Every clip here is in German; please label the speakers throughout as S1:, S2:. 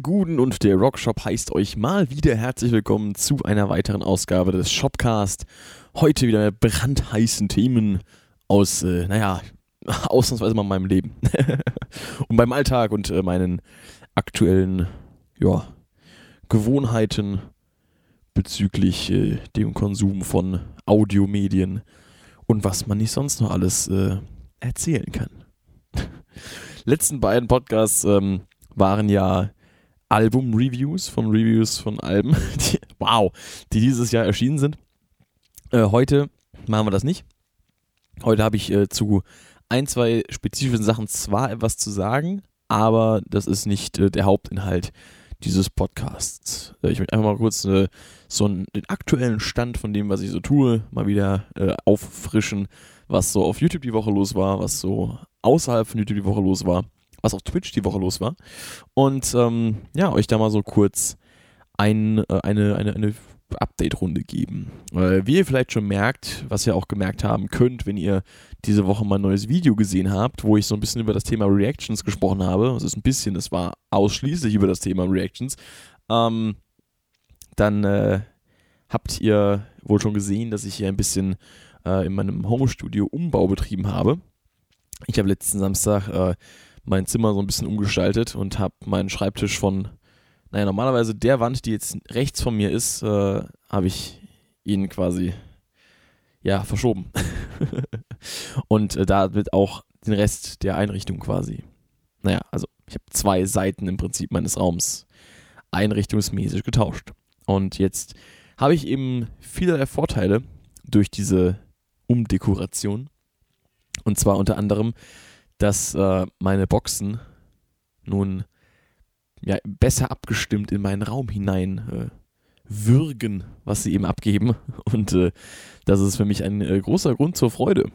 S1: Ihr Guden und der Rockshop heißt euch mal wieder herzlich willkommen zu einer weiteren Ausgabe des Shopcast. Heute wieder mit brandheißen Themen aus, äh, naja, ausnahmsweise mal meinem Leben. und meinem Alltag und äh, meinen aktuellen, ja, Gewohnheiten bezüglich äh, dem Konsum von Audiomedien und was man nicht sonst noch alles äh, erzählen kann. Letzten beiden Podcasts ähm, waren ja Album-Reviews von Reviews von Alben, die, wow, die dieses Jahr erschienen sind. Äh, heute machen wir das nicht. Heute habe ich äh, zu ein, zwei spezifischen Sachen zwar etwas zu sagen, aber das ist nicht äh, der Hauptinhalt dieses Podcasts. Äh, ich möchte einfach mal kurz äh, so einen, den aktuellen Stand von dem, was ich so tue, mal wieder äh, auffrischen, was so auf YouTube die Woche los war, was so außerhalb von YouTube die Woche los war was auf Twitch die Woche los war. Und ähm, ja, euch da mal so kurz ein, äh, eine, eine, eine Update-Runde geben. Wie ihr vielleicht schon merkt, was ihr auch gemerkt haben könnt, wenn ihr diese Woche mal ein neues Video gesehen habt, wo ich so ein bisschen über das Thema Reactions gesprochen habe. Es ist ein bisschen, es war ausschließlich über das Thema Reactions. Ähm, dann äh, habt ihr wohl schon gesehen, dass ich hier ein bisschen äh, in meinem Home-Studio Umbau betrieben habe. Ich habe letzten Samstag äh, mein Zimmer so ein bisschen umgestaltet und habe meinen Schreibtisch von, naja, normalerweise der Wand, die jetzt rechts von mir ist, äh, habe ich ihn quasi, ja, verschoben. und äh, damit auch den Rest der Einrichtung quasi. Naja, also ich habe zwei Seiten im Prinzip meines Raums einrichtungsmäßig getauscht. Und jetzt habe ich eben viele Vorteile durch diese Umdekoration. Und zwar unter anderem dass äh, meine Boxen nun ja, besser abgestimmt in meinen Raum hinein äh, würgen, was sie eben abgeben. Und äh, das ist für mich ein äh, großer Grund zur Freude.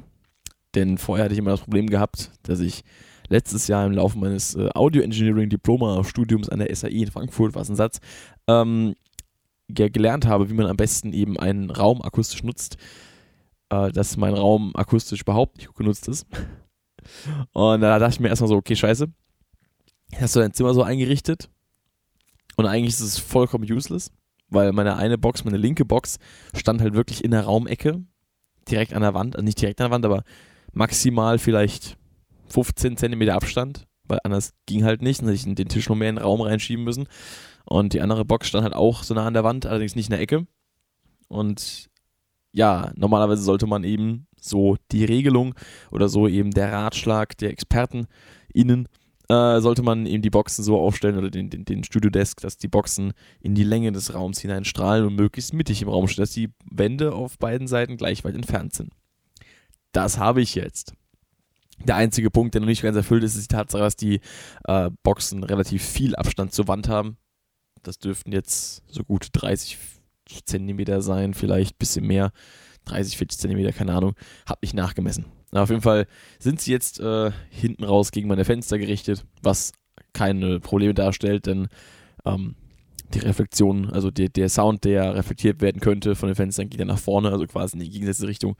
S1: Denn vorher hatte ich immer das Problem gehabt, dass ich letztes Jahr im Laufe meines äh, Audio Engineering Diploma-Studiums an der SAE in Frankfurt, was ein Satz, ähm, gelernt habe, wie man am besten eben einen Raum akustisch nutzt, äh, dass mein Raum akustisch überhaupt nicht gut genutzt ist. Und da dachte ich mir erstmal so, okay, scheiße. Hast du dein Zimmer so eingerichtet? Und eigentlich ist es vollkommen useless, weil meine eine Box, meine linke Box, stand halt wirklich in der Raumecke, direkt an der Wand, also nicht direkt an der Wand, aber maximal vielleicht 15 Zentimeter Abstand, weil anders ging halt nicht, dann hätte ich den Tisch noch mehr in den Raum reinschieben müssen. Und die andere Box stand halt auch so nah an der Wand, allerdings nicht in der Ecke. Und ja, normalerweise sollte man eben so die Regelung oder so eben der Ratschlag der Experten innen, äh, sollte man eben die Boxen so aufstellen oder den, den, den Studiodesk, dass die Boxen in die Länge des Raums hineinstrahlen und möglichst mittig im Raum stehen, dass die Wände auf beiden Seiten gleich weit entfernt sind. Das habe ich jetzt. Der einzige Punkt, der noch nicht ganz erfüllt ist, ist die Tatsache, dass die äh, Boxen relativ viel Abstand zur Wand haben. Das dürften jetzt so gut 30 Zentimeter sein, vielleicht ein bisschen mehr. 30, 40 Zentimeter, keine Ahnung. Hab nicht nachgemessen. Aber auf jeden Fall sind sie jetzt äh, hinten raus gegen meine Fenster gerichtet, was keine Probleme darstellt, denn ähm, die Reflexion, also der, der Sound, der reflektiert werden könnte von den Fenstern, geht ja nach vorne, also quasi in die gegensätzliche Richtung.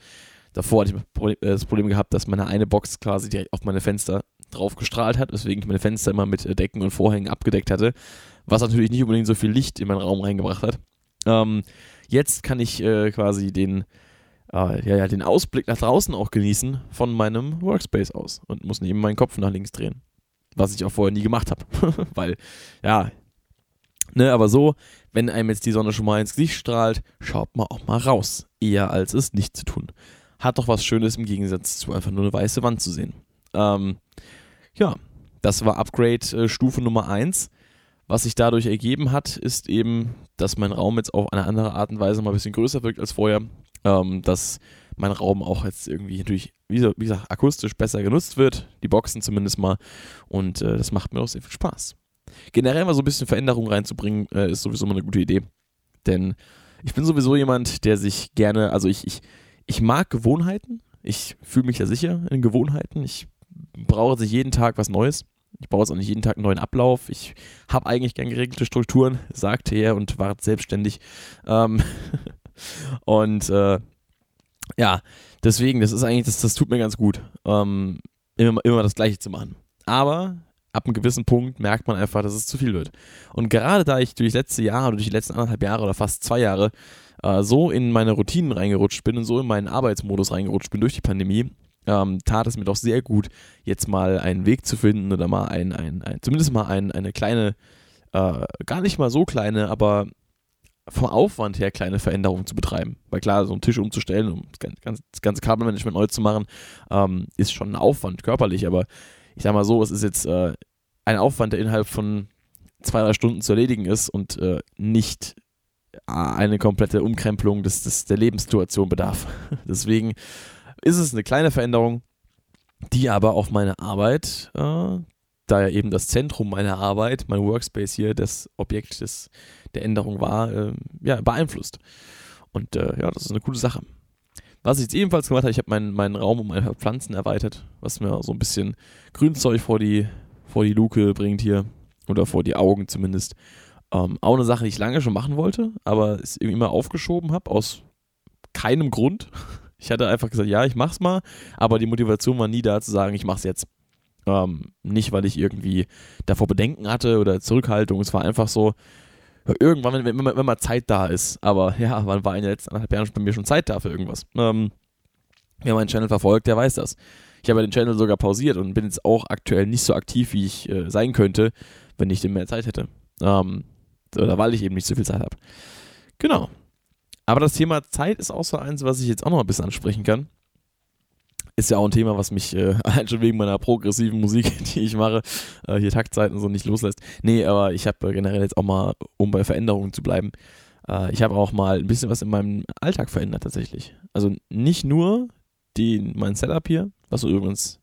S1: Davor hatte ich äh, das Problem gehabt, dass meine eine Box quasi direkt auf meine Fenster drauf gestrahlt hat, weswegen ich meine Fenster immer mit äh, Decken und Vorhängen abgedeckt hatte, was natürlich nicht unbedingt so viel Licht in meinen Raum reingebracht hat. Ähm, jetzt kann ich äh, quasi den äh, ja, ja, den Ausblick nach draußen auch genießen von meinem Workspace aus und muss neben meinen Kopf nach links drehen. Was ich auch vorher nie gemacht habe. Weil, ja, ne, aber so, wenn einem jetzt die Sonne schon mal ins Gesicht strahlt, schaut man auch mal raus. Eher als es nicht zu tun. Hat doch was Schönes im Gegensatz zu einfach nur eine weiße Wand zu sehen. Ähm, ja, das war Upgrade äh, Stufe Nummer 1. Was sich dadurch ergeben hat, ist eben, dass mein Raum jetzt auf eine andere Art und Weise mal ein bisschen größer wirkt als vorher ähm, dass mein Raum auch jetzt irgendwie natürlich, wie, so, wie, gesagt, akustisch besser genutzt wird, die Boxen zumindest mal. Und äh, das macht mir auch sehr viel Spaß. Generell mal so ein bisschen Veränderung reinzubringen, äh, ist sowieso mal eine gute Idee. Denn ich bin sowieso jemand, der sich gerne, also ich, ich, ich mag Gewohnheiten. Ich fühle mich ja sicher in Gewohnheiten. Ich brauche sich jeden Tag was Neues. Ich brauche jetzt auch nicht jeden Tag einen neuen Ablauf. Ich habe eigentlich gern geregelte Strukturen, sagte er und war selbstständig. Ähm Und äh, ja, deswegen, das ist eigentlich, das, das tut mir ganz gut, ähm, immer, immer das Gleiche zu machen. Aber ab einem gewissen Punkt merkt man einfach, dass es zu viel wird. Und gerade da ich durch letzte Jahre, durch die letzten anderthalb Jahre oder fast zwei Jahre äh, so in meine Routinen reingerutscht bin und so in meinen Arbeitsmodus reingerutscht bin durch die Pandemie, ähm, tat es mir doch sehr gut, jetzt mal einen Weg zu finden oder mal ein, ein, ein zumindest mal ein, eine kleine, äh, gar nicht mal so kleine, aber vom Aufwand her kleine Veränderungen zu betreiben. Weil klar, so einen Tisch umzustellen, um das ganze, Kabelmanagement neu zu machen, ähm, ist schon ein Aufwand körperlich, aber ich sag mal so, es ist jetzt äh, ein Aufwand, der innerhalb von zwei, drei Stunden zu erledigen ist und äh, nicht eine komplette Umkrempelung des, des, der Lebenssituation bedarf. Deswegen ist es eine kleine Veränderung, die aber auf meine Arbeit, äh, da ja eben das Zentrum meiner Arbeit, mein Workspace hier, das Objekt des, der Änderung war, äh, ja, beeinflusst. Und äh, ja, das ist eine coole Sache. Was ich jetzt ebenfalls gemacht habe, ich habe meinen, meinen Raum um ein paar Pflanzen erweitert, was mir so ein bisschen Grünzeug vor die, vor die Luke bringt hier. Oder vor die Augen zumindest. Ähm, auch eine Sache, die ich lange schon machen wollte, aber es immer aufgeschoben habe, aus keinem Grund. Ich hatte einfach gesagt, ja, ich mach's mal, aber die Motivation war nie da zu sagen, ich mach's jetzt. Ähm, nicht, weil ich irgendwie davor Bedenken hatte oder Zurückhaltung. Es war einfach so, irgendwann, wenn, wenn, wenn, mal Zeit da ist. Aber ja, wann war in den letzten anderthalb Jahren bei mir schon Zeit da für irgendwas? Ähm, wer meinen Channel verfolgt, der weiß das. Ich habe den Channel sogar pausiert und bin jetzt auch aktuell nicht so aktiv, wie ich äh, sein könnte, wenn ich denn mehr Zeit hätte. Ähm, oder weil ich eben nicht so viel Zeit habe. Genau. Aber das Thema Zeit ist auch so eins, was ich jetzt auch noch ein bisschen ansprechen kann ist ja auch ein Thema, was mich äh, schon wegen meiner progressiven Musik, die ich mache, äh, hier Taktzeiten so nicht loslässt. Nee, aber ich habe äh, generell jetzt auch mal, um bei Veränderungen zu bleiben, äh, ich habe auch mal ein bisschen was in meinem Alltag verändert tatsächlich. Also nicht nur die, mein Setup hier, was übrigens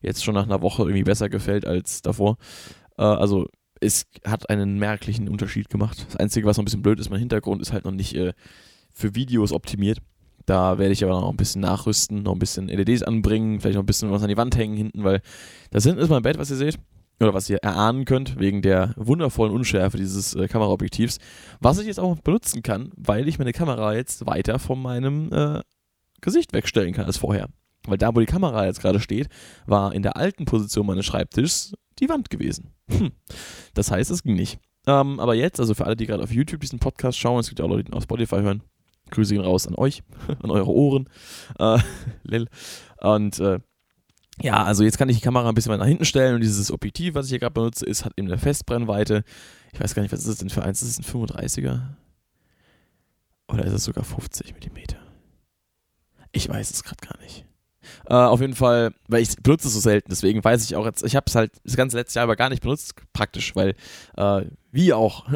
S1: jetzt schon nach einer Woche irgendwie besser gefällt als davor. Äh, also es hat einen merklichen Unterschied gemacht. Das Einzige, was noch ein bisschen blöd ist, mein Hintergrund ist halt noch nicht äh, für Videos optimiert. Da werde ich aber noch ein bisschen nachrüsten, noch ein bisschen LEDs anbringen, vielleicht noch ein bisschen was an die Wand hängen hinten, weil das hinten ist mein Bett, was ihr seht. Oder was ihr erahnen könnt, wegen der wundervollen Unschärfe dieses äh, Kameraobjektivs. Was ich jetzt auch benutzen kann, weil ich meine Kamera jetzt weiter von meinem äh, Gesicht wegstellen kann als vorher. Weil da, wo die Kamera jetzt gerade steht, war in der alten Position meines Schreibtischs die Wand gewesen. Hm. Das heißt, es ging nicht. Ähm, aber jetzt, also für alle, die gerade auf YouTube diesen Podcast schauen, es gibt ja auch Leute, die ihn auf Spotify hören, Grüße gehen raus an euch, an eure Ohren. Äh. Und äh, ja, also jetzt kann ich die Kamera ein bisschen weiter nach hinten stellen und dieses Objektiv, was ich hier gerade benutze, ist, hat eben eine Festbrennweite. Ich weiß gar nicht, was ist das denn für eins? Ist es ein 35er? Oder ist es sogar 50 mm? Ich weiß es gerade gar nicht. Äh, auf jeden Fall, weil ich benutze es so selten, deswegen weiß ich auch jetzt, ich habe es halt das ganze letzte Jahr aber gar nicht benutzt, praktisch, weil äh, wie auch,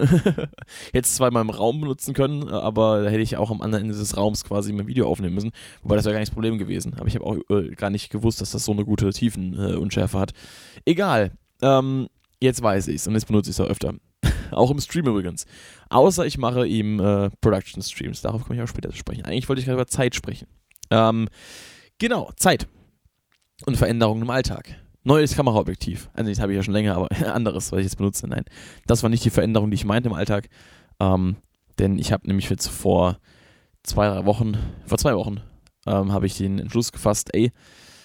S1: jetzt zwar in meinem Raum benutzen können, aber da hätte ich auch am anderen Ende des Raums quasi mein Video aufnehmen müssen, wobei das wäre gar nicht das Problem gewesen. Aber ich habe auch äh, gar nicht gewusst, dass das so eine gute Tiefenunschärfe äh, hat. Egal, ähm, jetzt weiß ich es und jetzt benutze ich es auch öfter. auch im Stream übrigens. Außer ich mache ihm äh, Production Streams. Darauf komme ich auch später zu sprechen. Eigentlich wollte ich gerade über Zeit sprechen. Ähm, Genau, Zeit und Veränderungen im Alltag. Neues Kameraobjektiv. Also das habe ich ja schon länger, aber anderes, was ich jetzt benutze. Nein, das war nicht die Veränderung, die ich meinte im Alltag. Ähm, denn ich habe nämlich jetzt vor zwei, drei Wochen, vor zwei Wochen, ähm, habe ich den Entschluss gefasst, ey,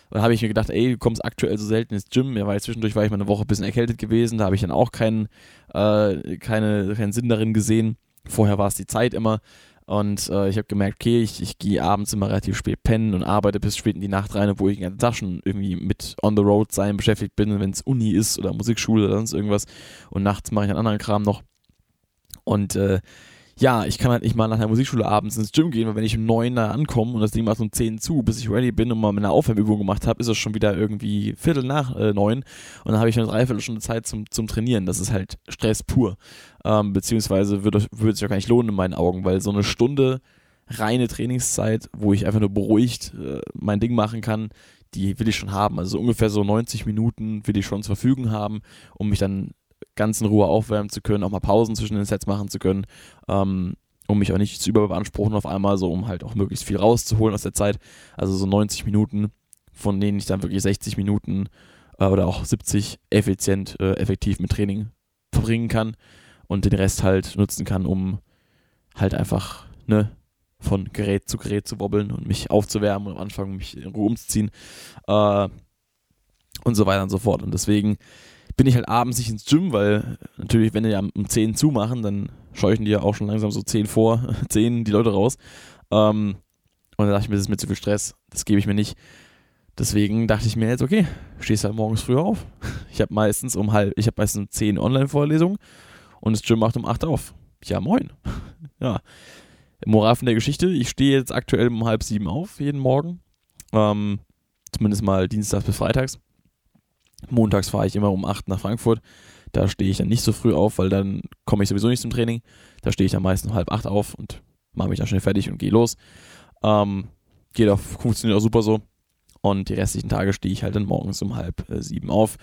S1: da habe ich mir gedacht, ey, du kommst aktuell so selten ins Gym. Ja, weil zwischendurch war ich mal eine Woche ein bisschen erkältet gewesen. Da habe ich dann auch keinen, äh, keine, keinen Sinn darin gesehen. Vorher war es die Zeit immer. Und äh, ich habe gemerkt, okay, ich, ich gehe abends immer relativ spät pennen und arbeite bis spät in die Nacht rein, wo ich den ganzen Tag schon irgendwie mit on the road sein beschäftigt bin, wenn es Uni ist oder Musikschule oder sonst irgendwas. Und nachts mache ich einen anderen Kram noch. Und äh, ja, ich kann halt nicht mal nach der Musikschule abends ins Gym gehen, weil wenn ich um neun da ankomme und das Ding macht um zehn zu, bis ich ready bin und mal meine Aufwärmübung gemacht habe, ist es schon wieder irgendwie Viertel nach äh, neun und dann habe ich eine Dreiviertelstunde Zeit zum, zum Trainieren. Das ist halt Stress pur. Ähm, beziehungsweise würde, würde sich auch gar nicht lohnen in meinen Augen, weil so eine Stunde reine Trainingszeit, wo ich einfach nur beruhigt äh, mein Ding machen kann, die will ich schon haben. Also ungefähr so 90 Minuten will ich schon zur Verfügung haben, um mich dann ganz in Ruhe aufwärmen zu können, auch mal Pausen zwischen den Sets machen zu können, ähm, um mich auch nicht zu überbeanspruchen auf einmal, so um halt auch möglichst viel rauszuholen aus der Zeit. Also so 90 Minuten, von denen ich dann wirklich 60 Minuten äh, oder auch 70 effizient, äh, effektiv mit Training verbringen kann und den Rest halt nutzen kann, um halt einfach, ne, von Gerät zu Gerät zu wobbeln und mich aufzuwärmen und am Anfang mich in Ruhe umzuziehen äh, und so weiter und so fort. Und deswegen bin ich halt abends nicht ins Gym, weil natürlich, wenn die um 10 zumachen, dann scheuchen die ja auch schon langsam so 10 vor, 10 die Leute raus. Ähm, und dann dachte ich mir, das ist mir zu viel Stress, das gebe ich mir nicht. Deswegen dachte ich mir jetzt, okay, stehst halt morgens früh auf. Ich habe meistens um halb, ich habe meistens um 10 Online-Vorlesungen und das Gym macht um 8 auf. Ja, moin. Ja. Moral von der Geschichte, ich stehe jetzt aktuell um halb sieben auf, jeden Morgen. Ähm, zumindest mal dienstags bis freitags. Montags fahre ich immer um 8 nach Frankfurt. Da stehe ich dann nicht so früh auf, weil dann komme ich sowieso nicht zum Training. Da stehe ich dann meistens um halb acht auf und mache mich dann schnell fertig und gehe los. Ähm, geht auch, funktioniert auch super so. Und die restlichen Tage stehe ich halt dann morgens um halb äh, sieben auf,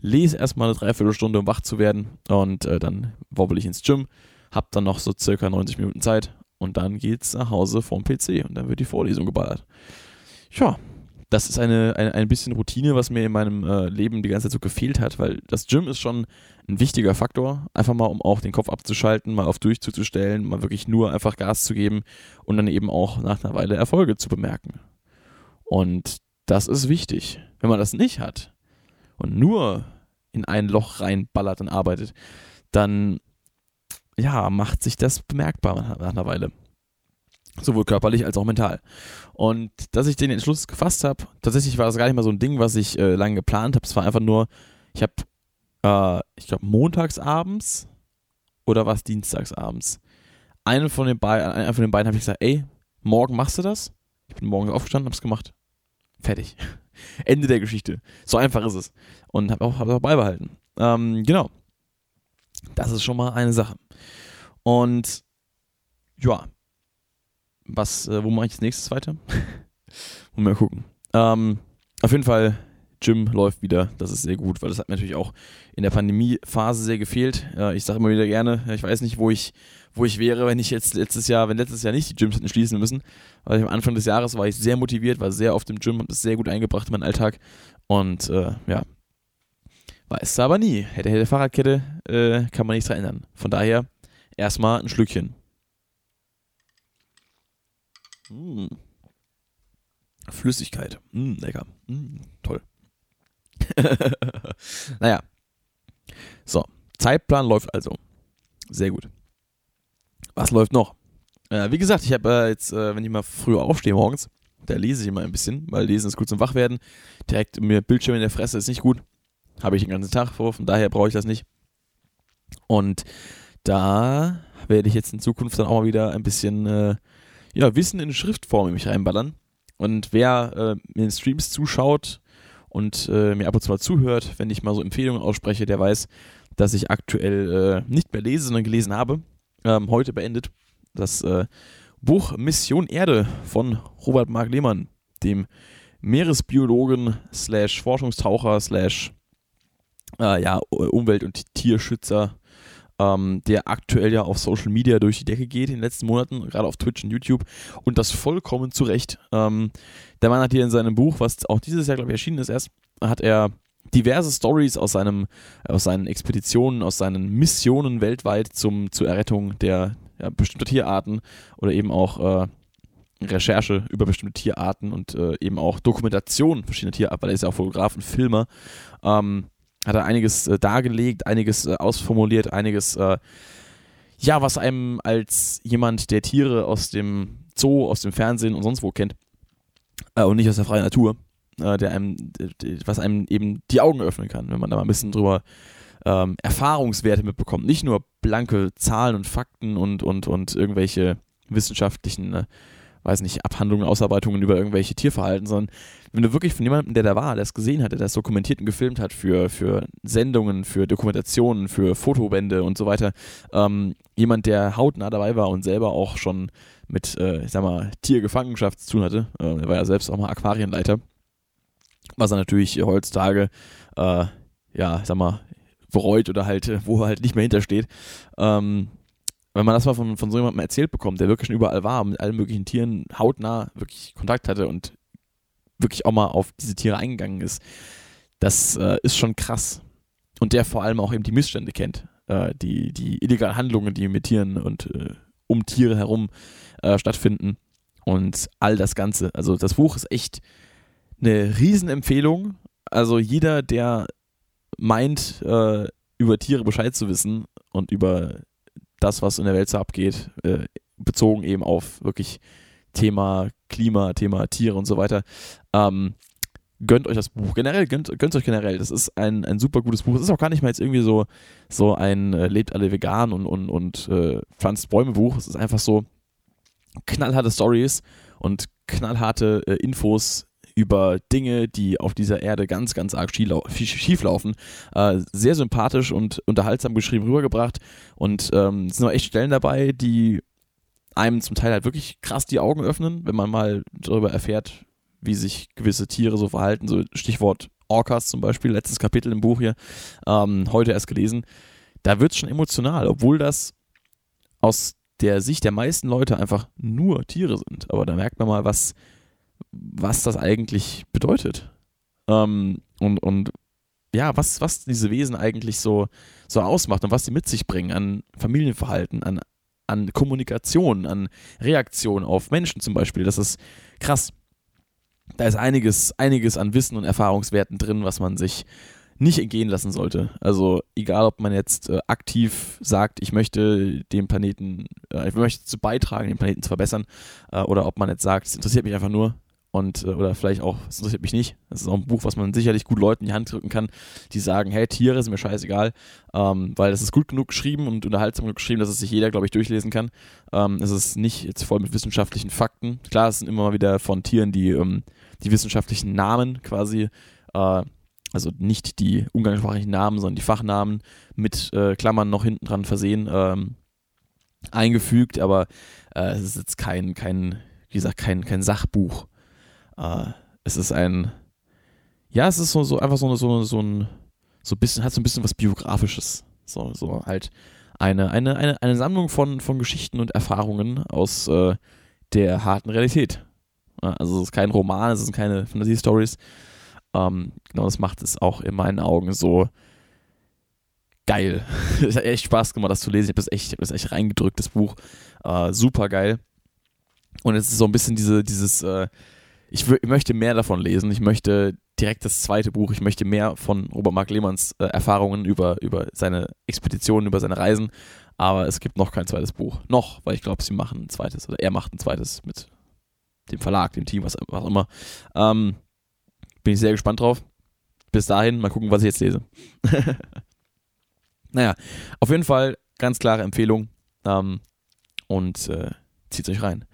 S1: lese erstmal eine Dreiviertelstunde, um wach zu werden. Und äh, dann wobbel ich ins Gym, hab dann noch so circa 90 Minuten Zeit. Und dann geht's nach Hause vom PC und dann wird die Vorlesung geballert. Ja, das ist eine, eine, ein bisschen Routine, was mir in meinem äh, Leben die ganze Zeit so gefehlt hat, weil das Gym ist schon ein wichtiger Faktor. Einfach mal, um auch den Kopf abzuschalten, mal auf Durchzug zu stellen, mal wirklich nur einfach Gas zu geben und dann eben auch nach einer Weile Erfolge zu bemerken. Und das ist wichtig. Wenn man das nicht hat und nur in ein Loch reinballert und arbeitet, dann ja, macht sich das bemerkbar nach einer Weile. Sowohl körperlich als auch mental. Und dass ich den Entschluss gefasst habe, tatsächlich war das gar nicht mal so ein Ding, was ich äh, lange geplant habe. Es war einfach nur, ich habe, äh, ich glaube, montagsabends oder was dienstagsabends. Einen von den, Be einen von den beiden habe ich gesagt, ey, morgen machst du das? Ich bin morgens aufgestanden, hab's gemacht. Fertig. Ende der Geschichte. So einfach ist es. Und habe auch, hab auch beibehalten. Ähm, genau. Das ist schon mal eine Sache. Und ja, was, äh, wo mache ich als nächstes weiter? mal gucken. Ähm, auf jeden Fall, Gym läuft wieder. Das ist sehr gut, weil das hat mir natürlich auch in der Pandemiephase sehr gefehlt. Äh, ich sage immer wieder gerne, ich weiß nicht, wo ich, wo ich wäre, wenn ich jetzt letztes Jahr, wenn letztes Jahr nicht die Gyms hätten schließen müssen. Weil am Anfang des Jahres war ich sehr motiviert, war sehr oft im Gym, habe das sehr gut eingebracht in meinen Alltag. Und äh, ja, weiß aber nie. Hätte, hätte Fahrradkette, äh, kann man nichts verändern. Von daher erstmal ein Schlückchen. Mm. Flüssigkeit. Mm, lecker. Mm, toll. naja. So, Zeitplan läuft also. Sehr gut. Was läuft noch? Äh, wie gesagt, ich habe äh, jetzt, äh, wenn ich mal früher aufstehe morgens, da lese ich immer ein bisschen, weil Lesen ist gut zum Wachwerden. Direkt mir Bildschirm in der Fresse ist nicht gut. Habe ich den ganzen Tag vor, von daher brauche ich das nicht. Und da werde ich jetzt in Zukunft dann auch mal wieder ein bisschen äh, ja, Wissen in Schriftform in mich reinballern. Und wer äh, mir in Streams zuschaut und äh, mir ab und zu mal zuhört, wenn ich mal so Empfehlungen ausspreche, der weiß, dass ich aktuell äh, nicht mehr lese, sondern gelesen habe. Ähm, heute beendet das äh, Buch Mission Erde von Robert Mark Lehmann, dem Meeresbiologen slash Forschungstaucher slash äh, ja, Umwelt- und Tierschützer ähm, der aktuell ja auf Social Media durch die Decke geht in den letzten Monaten, gerade auf Twitch und YouTube und das vollkommen zu Recht. Ähm, der Mann hat hier in seinem Buch, was auch dieses Jahr, glaube ich, erschienen ist erst, hat er diverse Stories aus, seinem, aus seinen Expeditionen, aus seinen Missionen weltweit zum, zur Errettung der ja, bestimmter Tierarten oder eben auch äh, Recherche über bestimmte Tierarten und äh, eben auch Dokumentation verschiedener Tierarten, weil er ist ja auch Fotograf und Filmer. Ähm, hat er einiges äh, dargelegt, einiges äh, ausformuliert, einiges, äh, ja, was einem als jemand, der Tiere aus dem Zoo, aus dem Fernsehen und sonst wo kennt, äh, und nicht aus der freien Natur, äh, der einem, was einem eben die Augen öffnen kann, wenn man da mal ein bisschen drüber ähm, Erfahrungswerte mitbekommt. Nicht nur blanke Zahlen und Fakten und, und, und irgendwelche wissenschaftlichen äh, weiß nicht, Abhandlungen, Ausarbeitungen über irgendwelche Tierverhalten, sondern wenn du wirklich von jemandem, der da war, der es gesehen hat, der das dokumentiert und gefilmt hat für, für Sendungen, für Dokumentationen, für Fotobände und so weiter, ähm, jemand, der hautnah dabei war und selber auch schon mit, äh, ich sag mal, Tiergefangenschaft zu tun hatte, äh, er war ja selbst auch mal Aquarienleiter, was er natürlich heutzutage, äh, ja, ich sag mal, bereut oder halt, wo er halt nicht mehr hintersteht. Ähm, wenn man das mal von, von so jemandem erzählt bekommt, der wirklich schon überall war, mit allen möglichen Tieren hautnah wirklich Kontakt hatte und wirklich auch mal auf diese Tiere eingegangen ist, das äh, ist schon krass. Und der vor allem auch eben die Missstände kennt, äh, die, die illegalen Handlungen, die mit Tieren und äh, um Tiere herum äh, stattfinden und all das Ganze. Also das Buch ist echt eine Riesenempfehlung. Also jeder, der meint, äh, über Tiere Bescheid zu wissen und über das, was in der Welt so abgeht, äh, bezogen eben auf wirklich Thema Klima, Thema Tiere und so weiter, ähm, gönnt euch das Buch. Generell, gönnt, gönnt euch generell. Das ist ein, ein super gutes Buch. Es ist auch gar nicht mal jetzt irgendwie so, so ein äh, Lebt alle vegan und, und, und äh, pflanzt Bäume Buch. Es ist einfach so knallharte Stories und knallharte äh, Infos über Dinge, die auf dieser Erde ganz, ganz arg schief laufen. Äh, sehr sympathisch und unterhaltsam geschrieben rübergebracht. Und ähm, es sind auch echt Stellen dabei, die einem zum Teil halt wirklich krass die Augen öffnen, wenn man mal darüber erfährt, wie sich gewisse Tiere so verhalten. So Stichwort Orcas zum Beispiel, letztes Kapitel im Buch hier, ähm, heute erst gelesen. Da wird es schon emotional, obwohl das aus der Sicht der meisten Leute einfach nur Tiere sind. Aber da merkt man mal, was, was das eigentlich bedeutet. Ähm, und, und ja, was, was diese Wesen eigentlich so, so ausmacht und was sie mit sich bringen an Familienverhalten, an, an Kommunikation, an Reaktion auf Menschen zum Beispiel. Das ist krass da ist einiges, einiges an Wissen und Erfahrungswerten drin, was man sich nicht entgehen lassen sollte. Also egal, ob man jetzt äh, aktiv sagt, ich möchte den Planeten, äh, ich möchte dazu beitragen, den Planeten zu verbessern, äh, oder ob man jetzt sagt, es interessiert mich einfach nur und äh, oder vielleicht auch, es interessiert mich nicht. Das ist auch ein Buch, was man sicherlich gut Leuten in die Hand drücken kann, die sagen, hey, Tiere sind mir scheißegal, ähm, weil das ist gut genug geschrieben und unterhaltsam genug geschrieben, dass es sich jeder, glaube ich, durchlesen kann. Ähm, es ist nicht jetzt voll mit wissenschaftlichen Fakten. Klar, es sind immer mal wieder von Tieren, die ähm, die wissenschaftlichen Namen quasi, äh, also nicht die umgangssprachlichen Namen, sondern die Fachnamen mit äh, Klammern noch hinten dran versehen, ähm, eingefügt, aber äh, es ist jetzt kein, kein, wie gesagt, kein, kein Sachbuch. Äh, es ist ein, ja, es ist so, so einfach so, so, so ein, so ein bisschen, hat so ein bisschen was Biografisches. So, so halt eine, eine, eine, eine Sammlung von, von Geschichten und Erfahrungen aus äh, der harten Realität. Also es ist kein Roman, es sind keine Fantasy-Stories. Ähm, genau, das macht es auch in meinen Augen so geil. es hat echt Spaß gemacht, das zu lesen. Ich habe das echt, hab das echt reingedrückt, das Buch. Äh, super geil. Und es ist so ein bisschen diese, dieses, äh, ich, ich, möchte mehr davon lesen. Ich möchte direkt das zweite Buch. Ich möchte mehr von Robert Mark Lehmanns äh, Erfahrungen über, über seine Expeditionen, über seine Reisen. Aber es gibt noch kein zweites Buch. Noch, weil ich glaube, sie machen ein zweites oder er macht ein zweites mit dem Verlag, dem Team, was, was auch immer. Ähm, bin ich sehr gespannt drauf. Bis dahin, mal gucken, was ich jetzt lese. naja, auf jeden Fall ganz klare Empfehlung. Ähm, und äh, zieht euch rein.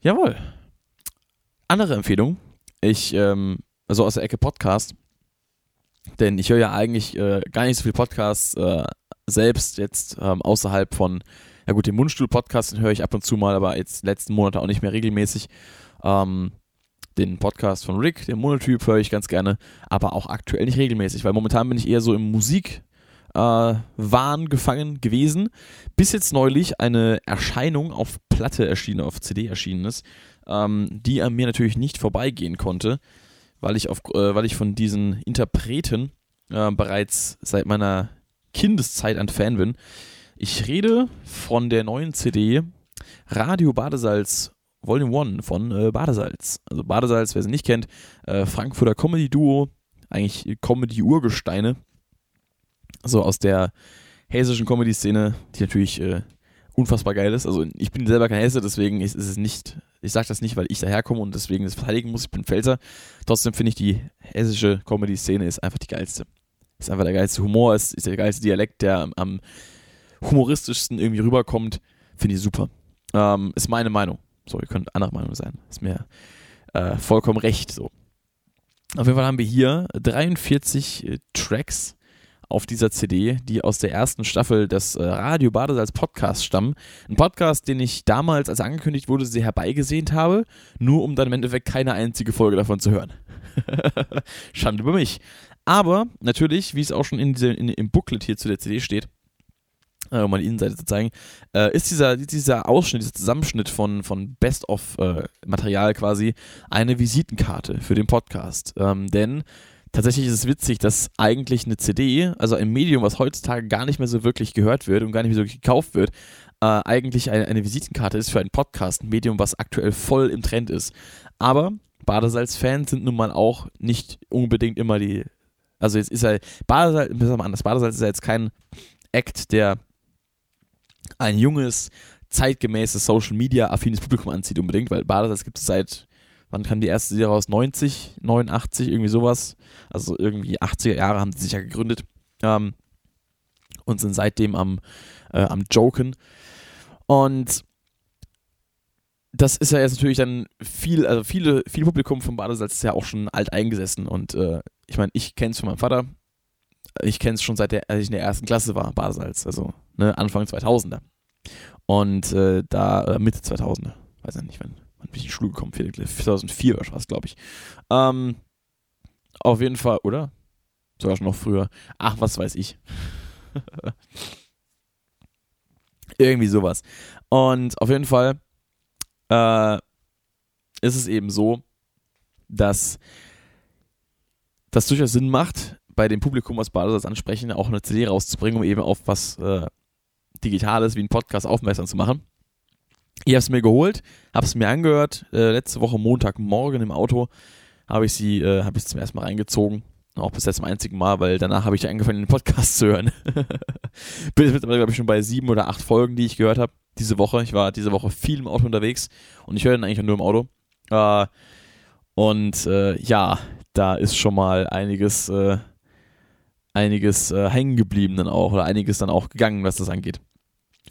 S1: Jawohl. Andere Empfehlung. Ich, ähm, also aus der Ecke Podcast. Denn ich höre ja eigentlich äh, gar nicht so viel Podcasts äh, selbst jetzt ähm, außerhalb von ja gut, den Mundstuhl-Podcast höre ich ab und zu mal, aber jetzt letzten Monate auch nicht mehr regelmäßig. Ähm, den Podcast von Rick, den Monotyp, höre ich ganz gerne, aber auch aktuell nicht regelmäßig, weil momentan bin ich eher so im Musik. Äh, Wahn gefangen gewesen, bis jetzt neulich eine Erscheinung auf Platte erschienen, auf CD erschienen ist, ähm, die an mir natürlich nicht vorbeigehen konnte, weil ich, auf, äh, weil ich von diesen Interpreten äh, bereits seit meiner Kindeszeit ein Fan bin. Ich rede von der neuen CD Radio Badesalz Volume 1 von äh, Badesalz. Also Badesalz, wer sie nicht kennt, äh, Frankfurter Comedy-Duo, eigentlich Comedy-Urgesteine. So aus der hessischen Comedy-Szene, die natürlich äh, unfassbar geil ist. Also ich bin selber kein Hesse, deswegen ist, ist es nicht, ich sage das nicht, weil ich daherkomme und deswegen das verteidigen muss, ich bin Pfälzer. Trotzdem finde ich, die hessische Comedy-Szene ist einfach die geilste. Ist einfach der geilste Humor, ist, ist der geilste Dialekt, der am, am humoristischsten irgendwie rüberkommt, finde ich super. Ähm, ist meine Meinung. So, ihr könnt anderer Meinung sein. Ist mir äh, vollkommen recht so. Auf jeden Fall haben wir hier 43 äh, Tracks auf dieser CD, die aus der ersten Staffel des äh, Radio Badesalz Podcast stammen. Ein Podcast, den ich damals, als angekündigt wurde, sehr herbeigesehnt habe, nur um dann im Endeffekt keine einzige Folge davon zu hören. Schande über mich. Aber natürlich, wie es auch schon in, diese, in, im Booklet hier zu der CD steht, äh, um mal die Innenseite zu zeigen, äh, ist dieser, dieser Ausschnitt, dieser Zusammenschnitt von, von Best-of-Material äh, quasi eine Visitenkarte für den Podcast. Ähm, denn tatsächlich ist es witzig, dass eigentlich eine CD, also ein Medium, was heutzutage gar nicht mehr so wirklich gehört wird und gar nicht mehr so wirklich gekauft wird, äh, eigentlich eine, eine Visitenkarte ist für einen Podcast, ein Medium, was aktuell voll im Trend ist. Aber Badesalz-Fans sind nun mal auch nicht unbedingt immer die Also jetzt ist er, Badesalz, müssen wir mal anders, Badesalz ist ja jetzt kein Act, der ein junges, zeitgemäßes Social Media affines Publikum anzieht unbedingt, weil Badesalz gibt es seit, wann kam die erste Serie raus? 90, 89, irgendwie sowas. Also irgendwie 80er Jahre haben sie sich ja gegründet ähm, und sind seitdem am, äh, am Joken. Und das ist ja jetzt natürlich dann viel, also viele, viel Publikum vom Badesalz ist ja auch schon alt eingesessen und äh, ich meine, ich kenne es von meinem Vater, ich kenne es schon seit der, als ich in der ersten Klasse war, Badesalz, also ne, Anfang 2000er. Und äh, da, äh, Mitte 2000er, weiß ich nicht, wann, wann bin ich in die Schule gekommen, 2004 war es, glaube ich. Ähm, auf jeden Fall, oder? Sogar schon noch früher. Ach, was weiß ich. Irgendwie sowas. Und auf jeden Fall äh, ist es eben so, dass das durchaus Sinn macht, bei dem Publikum, was Badesalz ansprechen, auch eine CD rauszubringen, um eben auf was äh, Digitales wie ein Podcast aufmerksam zu machen. Ich habe es mir geholt, habe es mir angehört. Äh, letzte Woche Montagmorgen im Auto habe ich sie, äh, habe ich zum ersten Mal reingezogen. Auch bis jetzt zum einzigen Mal, weil danach habe ich angefangen, den Podcast zu hören. Bin jetzt mittlerweile, glaube ich, schon bei sieben oder acht Folgen, die ich gehört habe diese Woche. Ich war diese Woche viel im Auto unterwegs und ich höre den eigentlich nur im Auto. Äh, und äh, ja, da ist schon mal einiges, äh, einiges äh, hängen geblieben dann auch oder einiges dann auch gegangen, was das angeht.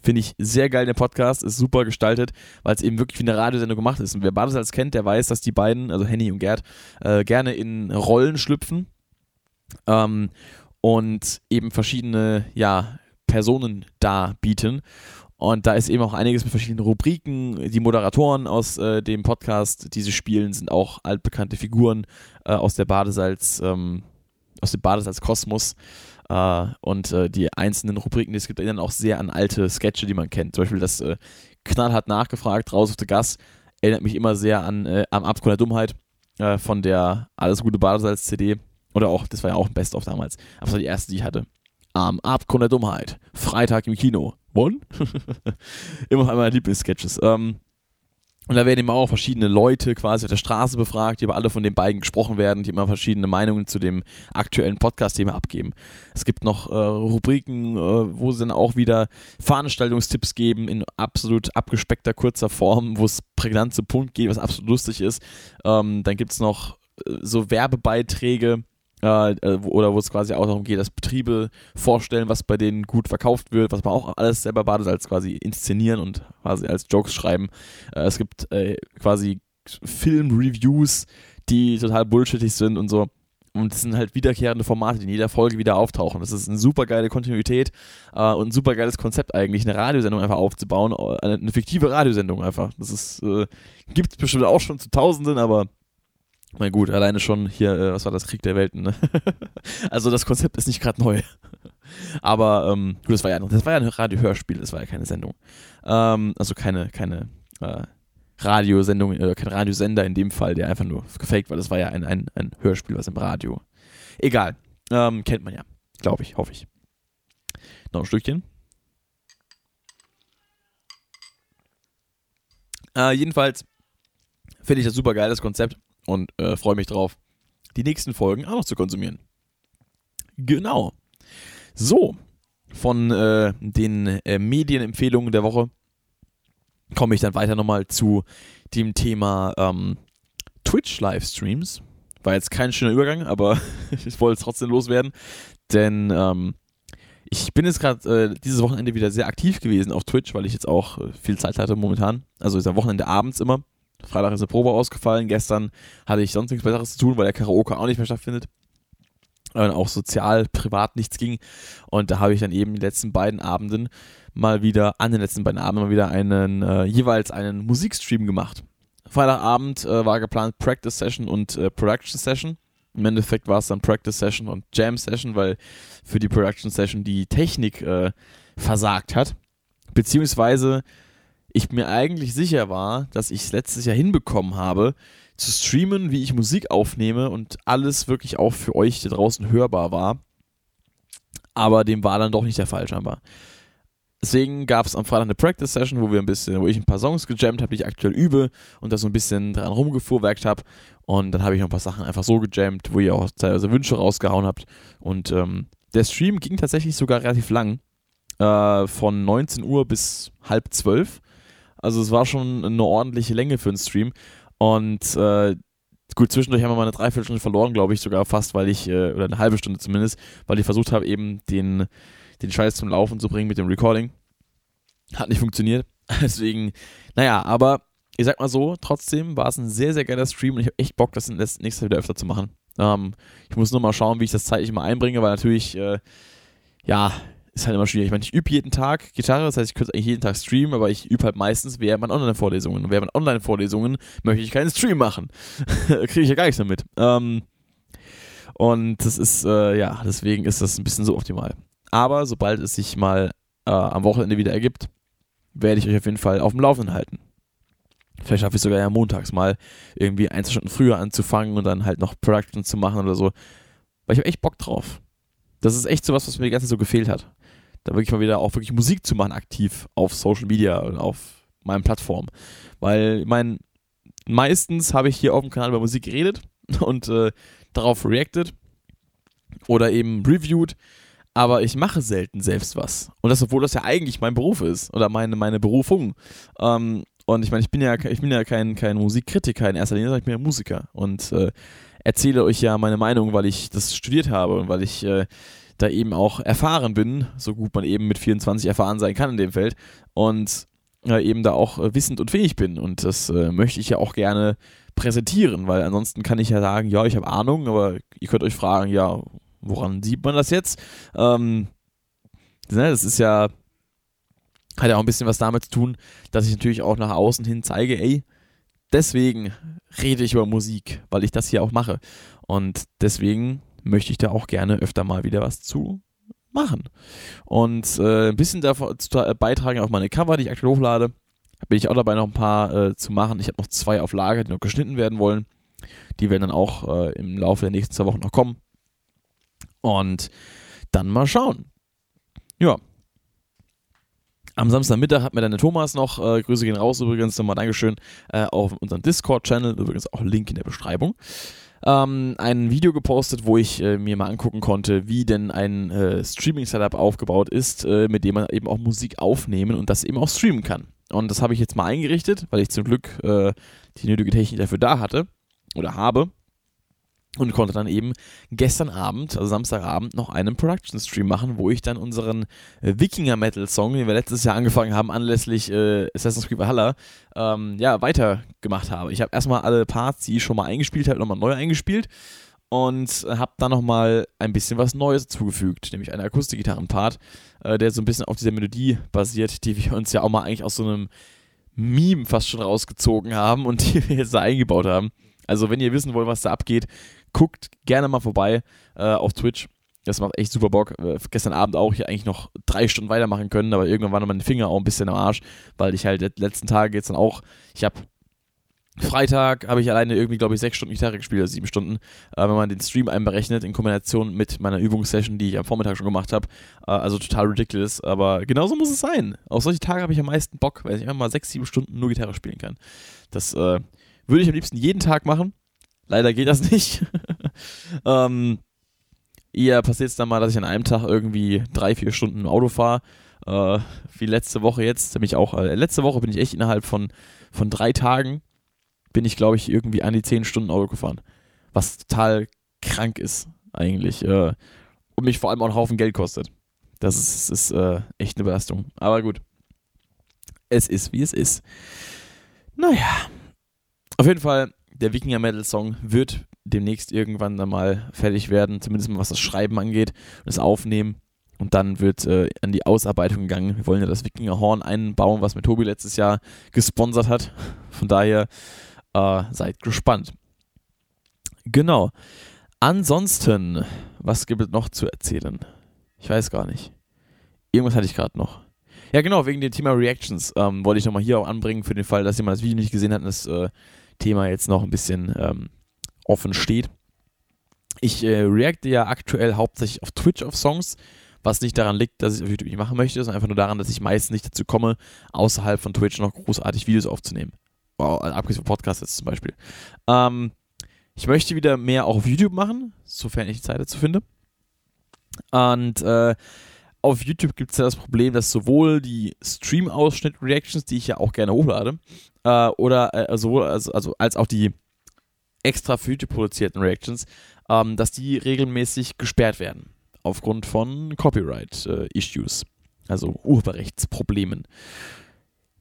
S1: Finde ich sehr geil, der Podcast, ist super gestaltet, weil es eben wirklich wie eine Radiosendung gemacht ist. Und wer Badesalz kennt, der weiß, dass die beiden, also Henny und Gerd, äh, gerne in Rollen schlüpfen ähm, und eben verschiedene, ja, Personen darbieten. Und da ist eben auch einiges mit verschiedenen Rubriken. Die Moderatoren aus äh, dem Podcast, die sie spielen, sind auch altbekannte Figuren äh, aus der Badesalz, ähm, aus dem Badesalz-Kosmos. Äh, und äh, die einzelnen Rubriken, die es gibt, erinnern auch sehr an alte Sketche, die man kennt. Zum Beispiel das äh, Knallhart nachgefragt, raus auf the Gas, erinnert mich immer sehr an äh, am Abgrund der Dummheit von der Alles Gute Badesalz-CD. Oder auch, das war ja auch ein Best-of damals. Aber das war die erste, die ich hatte. Am Abgrund der Dummheit. Freitag im Kino. One? Immer noch einmal Lieblingssketches. Ähm, und da werden immer auch verschiedene Leute quasi auf der Straße befragt, die aber alle von den beiden gesprochen werden, die immer verschiedene Meinungen zu dem aktuellen Podcast-Thema abgeben. Es gibt noch äh, Rubriken, äh, wo sie dann auch wieder Veranstaltungstipps geben in absolut abgespeckter kurzer Form, wo es prägnant zu Punkt geht, was absolut lustig ist. Ähm, dann gibt es noch äh, so Werbebeiträge, äh, äh oder wo es quasi auch darum geht, dass Betriebe vorstellen, was bei denen gut verkauft wird, was man auch alles selber als quasi inszenieren und quasi als Jokes schreiben. Äh, es gibt äh, quasi Film-Reviews, die total bullshittig sind und so. Und das sind halt wiederkehrende Formate, die in jeder Folge wieder auftauchen. Das ist eine super geile Kontinuität äh, und ein super geiles Konzept eigentlich, eine Radiosendung einfach aufzubauen. Äh, eine, eine fiktive Radiosendung einfach. Das äh, gibt es bestimmt auch schon zu Tausenden, aber na gut, alleine schon hier, äh, was war das, Krieg der Welten, ne? also das Konzept ist nicht gerade neu. Aber ähm, gut, das war ja das war ja ein Radiohörspiel, das war ja keine Sendung. Ähm, also keine, keine äh, Radiosendung, äh, kein Radiosender in dem Fall, der einfach nur gefaked war. Das war ja ein, ein, ein Hörspiel, was im Radio. Egal. Ähm, kennt man ja. Glaube ich, hoffe ich. Noch ein Stückchen. Äh, jedenfalls finde ich das super geil, das Konzept und äh, freue mich drauf, die nächsten Folgen auch noch zu konsumieren. Genau. So, von äh, den äh, Medienempfehlungen der Woche komme ich dann weiter nochmal zu dem Thema ähm, Twitch-Livestreams. War jetzt kein schöner Übergang, aber ich wollte es trotzdem loswerden, denn ähm, ich bin jetzt gerade äh, dieses Wochenende wieder sehr aktiv gewesen auf Twitch, weil ich jetzt auch äh, viel Zeit hatte momentan. Also ist am Wochenende abends immer. Freitag ist eine Probe ausgefallen. Gestern hatte ich sonst nichts Besseres zu tun, weil der Karaoke auch nicht mehr stattfindet. Und auch sozial, privat nichts ging. Und da habe ich dann eben die letzten beiden Abenden mal wieder, an den letzten beiden Abenden mal wieder einen, äh, jeweils einen Musikstream gemacht. Freitagabend äh, war geplant Practice Session und äh, Production Session. Im Endeffekt war es dann Practice Session und Jam Session, weil für die Production Session die Technik äh, versagt hat. Beziehungsweise ich mir eigentlich sicher war, dass ich es letztes Jahr hinbekommen habe, zu streamen, wie ich Musik aufnehme und alles wirklich auch für euch da draußen hörbar war. Aber dem war dann doch nicht der Fall scheinbar. Deswegen gab es am Freitag eine Practice-Session, wo wir ein bisschen, wo ich ein paar Songs gejammt habe, die ich aktuell übe und da so ein bisschen dran rumgefuhrwerkt habe. Und dann habe ich noch ein paar Sachen einfach so gejammt, wo ihr auch teilweise Wünsche rausgehauen habt. Und ähm, der Stream ging tatsächlich sogar relativ lang. Äh, von 19 Uhr bis halb zwölf. Also es war schon eine ordentliche Länge für einen Stream. Und äh, gut, zwischendurch haben wir mal eine Dreiviertelstunde verloren, glaube ich, sogar fast, weil ich, äh, oder eine halbe Stunde zumindest, weil ich versucht habe, eben den den Scheiß zum Laufen zu bringen mit dem Recording. Hat nicht funktioniert. Deswegen, naja, aber ich sag mal so, trotzdem war es ein sehr, sehr geiler Stream und ich habe echt Bock, das nächstes Mal wieder öfter zu machen. Ähm, ich muss nur mal schauen, wie ich das zeitlich mal einbringe, weil natürlich, äh, ja, ist halt immer schwierig. Ich meine, ich übe jeden Tag Gitarre, das heißt, ich könnte eigentlich jeden Tag streamen, aber ich übe halt meistens während meinen Online-Vorlesungen. Und während meinen Online-Vorlesungen möchte ich keinen Stream machen. Kriege ich ja gar nichts damit. Ähm, und das ist, äh, ja, deswegen ist das ein bisschen so optimal. Aber sobald es sich mal äh, am Wochenende wieder ergibt, werde ich euch auf jeden Fall auf dem Laufenden halten. Vielleicht schaffe ich sogar ja montags mal irgendwie ein, zwei Stunden früher anzufangen und dann halt noch Production zu machen oder so. Weil ich habe echt Bock drauf. Das ist echt so was, was mir die ganze Zeit so gefehlt hat. Da wirklich mal wieder auch wirklich Musik zu machen, aktiv auf Social Media und auf meinen Plattformen. Weil, ich meine, meistens habe ich hier auf dem Kanal über Musik geredet und äh, darauf reacted oder eben reviewed aber ich mache selten selbst was. Und das, obwohl das ja eigentlich mein Beruf ist oder meine, meine Berufung. Ähm, und ich meine, ich bin ja, ich bin ja kein, kein Musikkritiker in erster Linie, sondern ich bin ja Musiker und äh, erzähle euch ja meine Meinung, weil ich das studiert habe und weil ich äh, da eben auch erfahren bin, so gut man eben mit 24 erfahren sein kann in dem Feld und äh, eben da auch äh, wissend und fähig bin. Und das äh, möchte ich ja auch gerne präsentieren, weil ansonsten kann ich ja sagen, ja, ich habe Ahnung, aber ihr könnt euch fragen, ja, woran sieht man das jetzt? Ähm, ne, das ist ja, hat ja auch ein bisschen was damit zu tun, dass ich natürlich auch nach außen hin zeige, ey, deswegen rede ich über Musik, weil ich das hier auch mache. Und deswegen möchte ich da auch gerne öfter mal wieder was zu machen. Und äh, ein bisschen davon zu beitragen auf meine Cover, die ich aktuell hochlade. Bin ich auch dabei, noch ein paar äh, zu machen. Ich habe noch zwei auf Lager, die noch geschnitten werden wollen. Die werden dann auch äh, im Laufe der nächsten zwei Wochen noch kommen. Und dann mal schauen. Ja. Am Samstagmittag hat mir dann der Thomas noch, äh, Grüße gehen raus übrigens, nochmal Dankeschön, äh, auf unserem Discord-Channel, übrigens auch Link in der Beschreibung, ähm, ein Video gepostet, wo ich äh, mir mal angucken konnte, wie denn ein äh, Streaming-Setup aufgebaut ist, äh, mit dem man eben auch Musik aufnehmen und das eben auch streamen kann. Und das habe ich jetzt mal eingerichtet, weil ich zum Glück äh, die nötige Technik dafür da hatte oder habe und konnte dann eben gestern Abend, also Samstagabend, noch einen Production Stream machen, wo ich dann unseren äh, Wikinger Metal Song, den wir letztes Jahr angefangen haben, anlässlich äh, Assassin's Creed Valhalla, ähm, ja, weitergemacht habe. Ich habe erstmal alle Parts, die ich schon mal eingespielt habe, nochmal neu eingespielt und habe dann nochmal ein bisschen was Neues zugefügt, nämlich einen Akustikgitarren-Part, äh, der so ein bisschen auf dieser Melodie basiert, die wir uns ja auch mal eigentlich aus so einem Meme fast schon rausgezogen haben und die wir jetzt da eingebaut haben. Also, wenn ihr wissen wollt, was da abgeht, guckt gerne mal vorbei äh, auf Twitch. Das macht echt super Bock. Äh, gestern Abend auch hier eigentlich noch drei Stunden weitermachen können, aber irgendwann waren meine Finger auch ein bisschen am Arsch, weil ich halt die letzten Tage jetzt dann auch, ich habe Freitag habe ich alleine irgendwie, glaube ich, sechs Stunden Gitarre gespielt, also sieben Stunden. Äh, wenn man den Stream einberechnet, in Kombination mit meiner Übungssession, die ich am Vormittag schon gemacht habe. Äh, also total ridiculous, aber genauso muss es sein. Auf solche Tage habe ich am meisten Bock, weil ich einfach mal sechs, sieben Stunden nur Gitarre spielen kann. Das äh, würde ich am liebsten jeden Tag machen. Leider geht das nicht. ähm, eher passiert es dann mal, dass ich an einem Tag irgendwie drei, vier Stunden im Auto fahre. Äh, wie letzte Woche jetzt. Nämlich auch, äh, letzte Woche bin ich echt innerhalb von, von drei Tagen, bin ich, glaube ich, irgendwie an die zehn Stunden Auto gefahren. Was total krank ist, eigentlich. Äh, und mich vor allem auch einen Haufen Geld kostet. Das ist, ist äh, echt eine Belastung. Aber gut. Es ist, wie es ist. Naja. Auf jeden Fall der Wikinger Metal Song wird demnächst irgendwann dann mal fertig werden, zumindest mal was das Schreiben angeht, das Aufnehmen. Und dann wird äh, an die Ausarbeitung gegangen. Wir wollen ja das Wikinger Horn einbauen, was mir Tobi letztes Jahr gesponsert hat. Von daher äh, seid gespannt. Genau. Ansonsten, was gibt es noch zu erzählen? Ich weiß gar nicht. Irgendwas hatte ich gerade noch. Ja, genau, wegen dem Thema Reactions ähm, wollte ich nochmal hier auch anbringen, für den Fall, dass jemand das Video nicht gesehen hat und das äh, Thema jetzt noch ein bisschen ähm, offen steht. Ich äh, reacte ja aktuell hauptsächlich auf Twitch auf Songs, Was nicht daran liegt, dass ich auf YouTube nicht machen möchte, sondern einfach nur daran, dass ich meistens nicht dazu komme, außerhalb von Twitch noch großartig Videos aufzunehmen. Wow, also abgesehen von Podcasts jetzt zum Beispiel. Ähm, ich möchte wieder mehr auch auf YouTube machen, sofern ich Zeit dazu finde. Und äh, auf YouTube gibt es ja das Problem, dass sowohl die Stream-Ausschnitt-Reactions, die ich ja auch gerne hochlade, äh, oder äh, sowohl also, also als auch die extra für YouTube produzierten Reactions, ähm, dass die regelmäßig gesperrt werden. Aufgrund von Copyright-Issues, äh, also Urheberrechtsproblemen.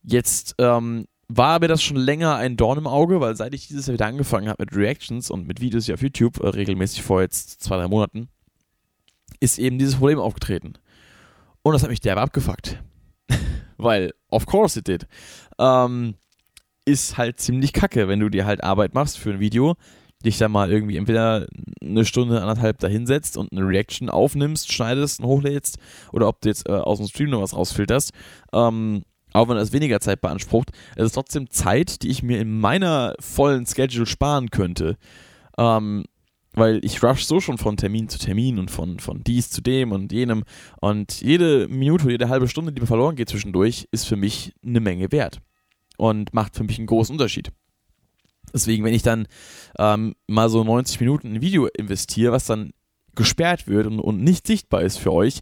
S1: Jetzt ähm, war mir das schon länger ein Dorn im Auge, weil seit ich dieses Jahr wieder angefangen habe mit Reactions und mit Videos hier auf YouTube, äh, regelmäßig vor jetzt zwei, drei Monaten, ist eben dieses Problem aufgetreten. Und das hat mich derbe abgefuckt. weil, of course it did. Ähm, ist halt ziemlich kacke, wenn du dir halt Arbeit machst für ein Video, dich dann mal irgendwie entweder eine Stunde, anderthalb dahinsetzt und eine Reaction aufnimmst, schneidest und hochlädst oder ob du jetzt äh, aus dem Stream noch was rausfilterst. Ähm, auch wenn das weniger Zeit beansprucht, es ist trotzdem Zeit, die ich mir in meiner vollen Schedule sparen könnte. Ähm, weil ich rush so schon von Termin zu Termin und von, von dies zu dem und jenem. Und jede Minute, jede halbe Stunde, die mir verloren geht zwischendurch, ist für mich eine Menge wert. Und macht für mich einen großen Unterschied. Deswegen, wenn ich dann ähm, mal so 90 Minuten in ein Video investiere, was dann gesperrt wird und, und nicht sichtbar ist für euch,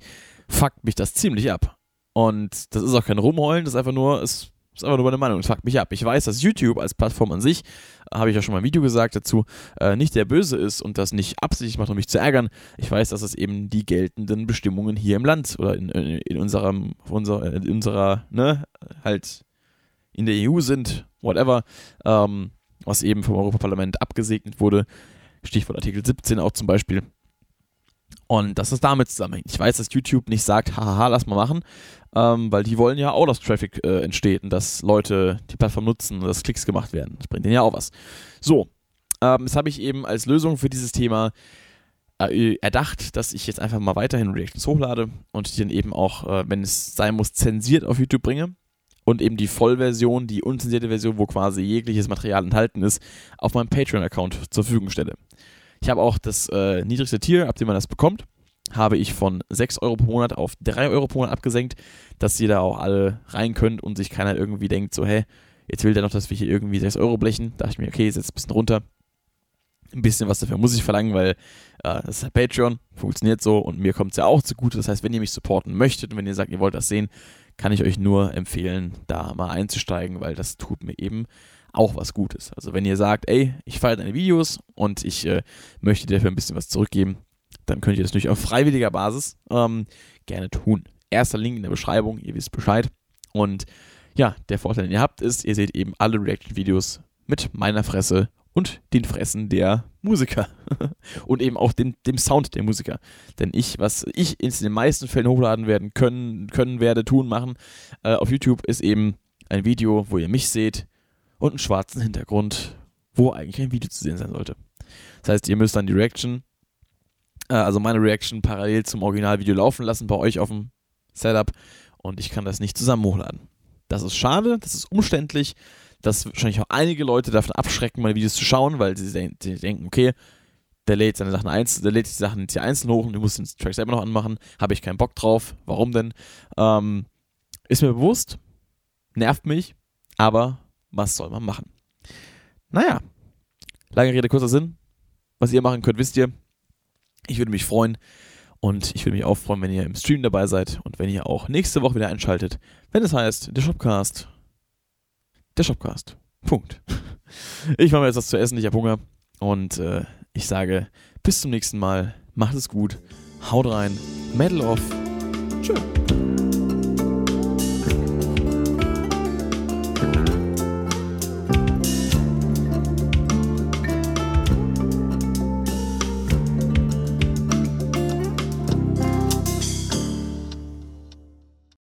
S1: fuckt mich das ziemlich ab. Und das ist auch kein Rumheulen, das ist einfach nur, es ist einfach nur meine Meinung. Es fuckt mich ab. Ich weiß, dass YouTube als Plattform an sich, habe ich ja schon mal ein Video gesagt dazu, äh, nicht der Böse ist und das nicht absichtlich macht, um mich zu ärgern. Ich weiß, dass es eben die geltenden Bestimmungen hier im Land oder in, in, in unserem, unserer, in unserer, ne, halt in der EU sind, whatever, ähm, was eben vom Europaparlament abgesegnet wurde. Stichwort Artikel 17 auch zum Beispiel. Und dass es damit zusammenhängt. Ich weiß, dass YouTube nicht sagt, haha, lass mal machen, ähm, weil die wollen ja auch, dass Traffic äh, entsteht und dass Leute die Plattform nutzen und dass Klicks gemacht werden. Das bringt denen ja auch was. So, ähm, das habe ich eben als Lösung für dieses Thema äh, erdacht, dass ich jetzt einfach mal weiterhin Reactions hochlade und die dann eben auch, äh, wenn es sein muss, zensiert auf YouTube bringe und eben die Vollversion, die unzensierte Version, wo quasi jegliches Material enthalten ist, auf meinem Patreon-Account zur Verfügung stelle. Ich habe auch das äh, niedrigste Tier, ab dem man das bekommt, habe ich von 6 Euro pro Monat auf 3 Euro pro Monat abgesenkt, dass ihr da auch alle rein könnt und sich keiner irgendwie denkt, so, hä, jetzt will der noch, dass wir hier irgendwie 6 Euro blechen. Da dachte ich mir, okay, setz ein bisschen runter. Ein bisschen was dafür muss ich verlangen, weil äh, das ist halt Patreon, funktioniert so und mir kommt es ja auch zugute. Das heißt, wenn ihr mich supporten möchtet und wenn ihr sagt, ihr wollt das sehen, kann ich euch nur empfehlen, da mal einzusteigen, weil das tut mir eben auch was Gutes. Also wenn ihr sagt, ey, ich feiere deine Videos und ich äh, möchte dir dafür ein bisschen was zurückgeben, dann könnt ihr das natürlich auf freiwilliger Basis ähm, gerne tun. Erster Link in der Beschreibung, ihr wisst Bescheid. Und ja, der Vorteil, den ihr habt, ist, ihr seht eben alle Reaction-Videos mit meiner Fresse und den Fressen der Musiker. und eben auch den, dem Sound der Musiker. Denn ich, was ich in den meisten Fällen hochladen werden können, können werde, tun, machen, äh, auf YouTube ist eben ein Video, wo ihr mich seht, und einen schwarzen Hintergrund, wo eigentlich ein Video zu sehen sein sollte. Das heißt, ihr müsst dann die Reaction, äh, also meine Reaction parallel zum Originalvideo laufen lassen bei euch auf dem Setup und ich kann das nicht zusammen hochladen. Das ist schade, das ist umständlich, dass wahrscheinlich auch einige Leute davon abschrecken, meine Videos zu schauen, weil sie, sie denken, okay, der lädt seine Sachen einzeln, der lädt die Sachen jetzt hier einzeln hoch und du musst den Track selber noch anmachen. Habe ich keinen Bock drauf. Warum denn? Ähm, ist mir bewusst, nervt mich, aber was soll man machen? Naja, lange Rede, kurzer Sinn. Was ihr machen könnt, wisst ihr. Ich würde mich freuen und ich würde mich auch freuen, wenn ihr im Stream dabei seid und wenn ihr auch nächste Woche wieder einschaltet, wenn es heißt, der Shopcast. Der Shopcast. Punkt. Ich mache mir jetzt was zu essen, ich habe Hunger und äh, ich sage bis zum nächsten Mal. Macht es gut. Haut rein. Medal off.